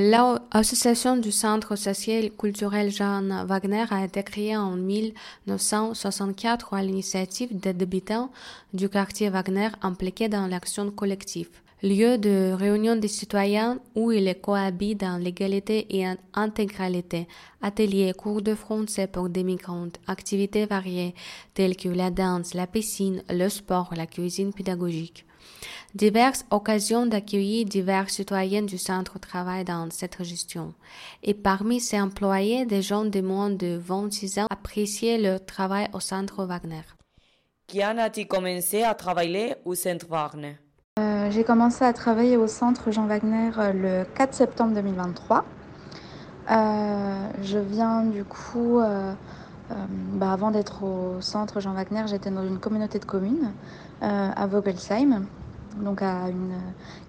L'association du Centre social culturel Jean Wagner a été créée en 1964 à l'initiative des habitants du quartier Wagner impliqués dans l'action collective. Lieu de réunion des citoyens où ils cohabitent dans l'égalité et intégralité, ateliers, cours de français pour des migrants, activités variées telles que la danse, la piscine, le sport, la cuisine pédagogique. Diverses occasions d'accueillir divers citoyens du centre travaillent dans cette gestion. Et parmi ces employés, des gens de moins de 26 ans appréciaient leur travail au centre Wagner. Qui a-t-il commencé à travailler au centre Wagner? Euh, j'ai commencé à travailler au centre Jean Wagner euh, le 4 septembre 2023. Euh, je viens du coup, bah, avant d'être au centre Jean Wagner, j'étais dans une communauté de communes à Vogelsheim, donc à une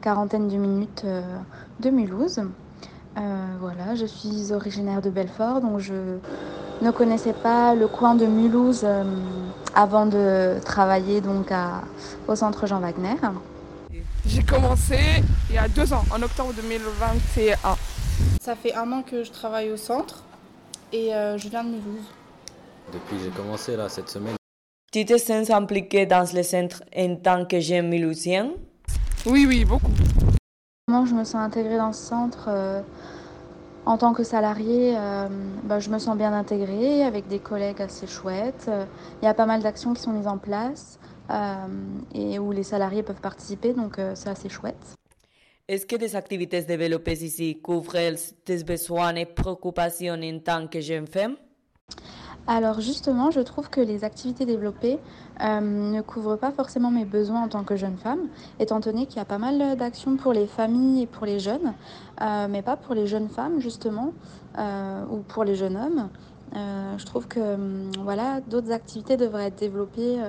quarantaine de minutes de Mulhouse. voilà, je suis originaire de Belfort, donc je ne connaissais pas le coin de Mulhouse avant de travailler donc au centre Jean Wagner. J'ai commencé il y a deux ans, en octobre 2021. Ça fait un an que je travaille au centre et euh, je viens de Mulhouse. Depuis que j'ai commencé là cette semaine. Tu te sens impliqué dans le centre en tant que jeune mulhousien Oui, oui, beaucoup. Moi, je me sens intégrée dans ce centre euh, en tant que salarié. Euh, bah, je me sens bien intégrée avec des collègues assez chouettes. Il y a pas mal d'actions qui sont mises en place. Euh, et où les salariés peuvent participer, donc euh, c'est assez chouette. Est-ce que des activités développées ici couvrent tes besoins et préoccupations en tant que jeune femme? Alors justement, je trouve que les activités développées euh, ne couvrent pas forcément mes besoins en tant que jeune femme, étant donné qu'il y a pas mal d'actions pour les familles et pour les jeunes, mais pas pour les jeunes femmes justement, ou pour les jeunes hommes. je trouve que hum, voilà, d'autres activités devraient être développées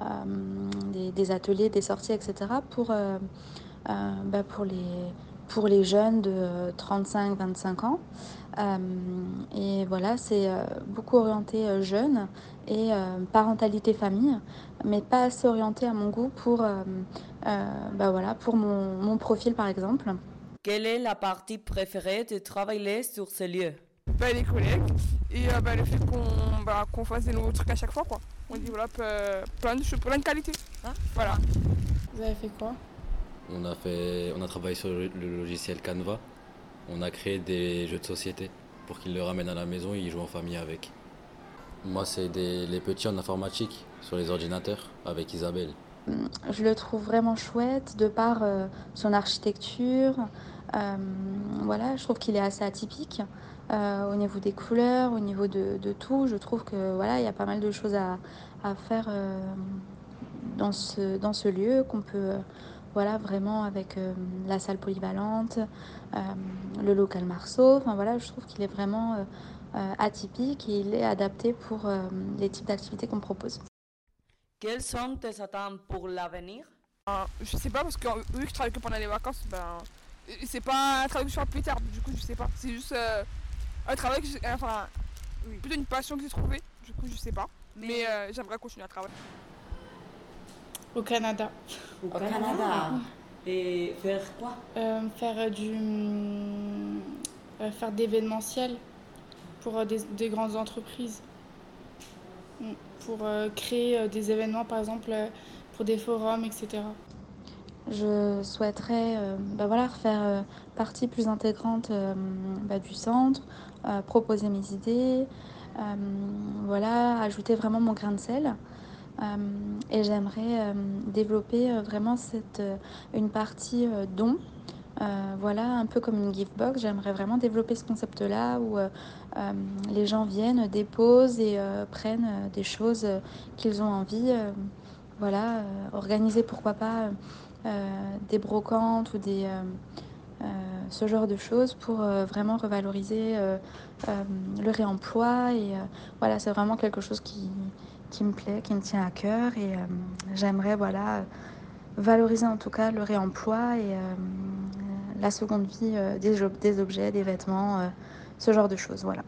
euh, des, ateliers, des sorties, etc. pour, euh, euh, bah, pour, les, pour les jeunes de 35-25 ans. et voilà, c'est beaucoup orienté jeunes et parentalité famille, mais pas assez orienté à mon goût pour, bah voilà, pour mon, mon, profil par exemple. Quelle est la partie préférée de travailler sur ce lieu? Bah, Les collègues et bah, le fait qu'on bah, qu'on fasse des nouveaux trucs à chaque fois. Quoi on développe euh, plein de choses, plein de qualités. Hein? Voilà. Vous avez fait quoi? On a, travaillé sur le, logiciel Canva. On a créé des jeux de société pour qu'ils le ramènent à la maison et ils jouent en famille avec. Moi, c'est les petits en informatique sur les ordinateurs avec Isabelle. Je le trouve vraiment chouette de par euh, son architecture. Euh, voilà, je trouve qu'il est assez atypique. Euh, au niveau des couleurs, au niveau de, tout. Je trouve que voilà, il y a pas mal de choses à, faire dans, ce, lieu qu'on peut voilà vraiment avec la salle polyvalente, le local Marceau. Enfin voilà, je trouve qu'il est vraiment atypique et il est adapté pour les types d'activités qu'on propose. Quelles sont tes attentes pour l'avenir? Je sais pas parce que vu que je travaille que pendant les vacances, ben c'est pas un travail que je plus tard. Du coup, je sais pas. C'est juste un travail que j'ai. Enfin, plutôt une passion que j'ai trouvée. Du coup, je sais pas. Mais, euh, j'aimerais continuer à travailler. Au Canada. Au, Canada. Et faire quoi? Euh, Faire du. Euh, faire d'événementiel pour des, des, grandes entreprises. Mm. Pour créer des événements, par exemple, pour des forums, etc. Je souhaiterais bah voilà, faire partie plus intégrante bah, du centre, proposer mes idées, euh, voilà, ajouter vraiment mon grain de sel. Euh, et j'aimerais euh, développer vraiment cette, une partie don. voilà, un peu comme une gift box, j'aimerais vraiment développer ce concept-là où les gens viennent, déposent et prennent des choses qu'ils ont envie. voilà, organiser pourquoi pas des brocantes ou des, euh, ce genre de choses pour euh, vraiment revaloriser euh, le réemploi. Et voilà, c'est vraiment quelque chose qui, qui me plaît, qui me tient à cœur. Et j'aimerais voilà, valoriser en tout cas le réemploi et la seconde vie des, des objets, des vêtements, ce genre de choses. Voilà.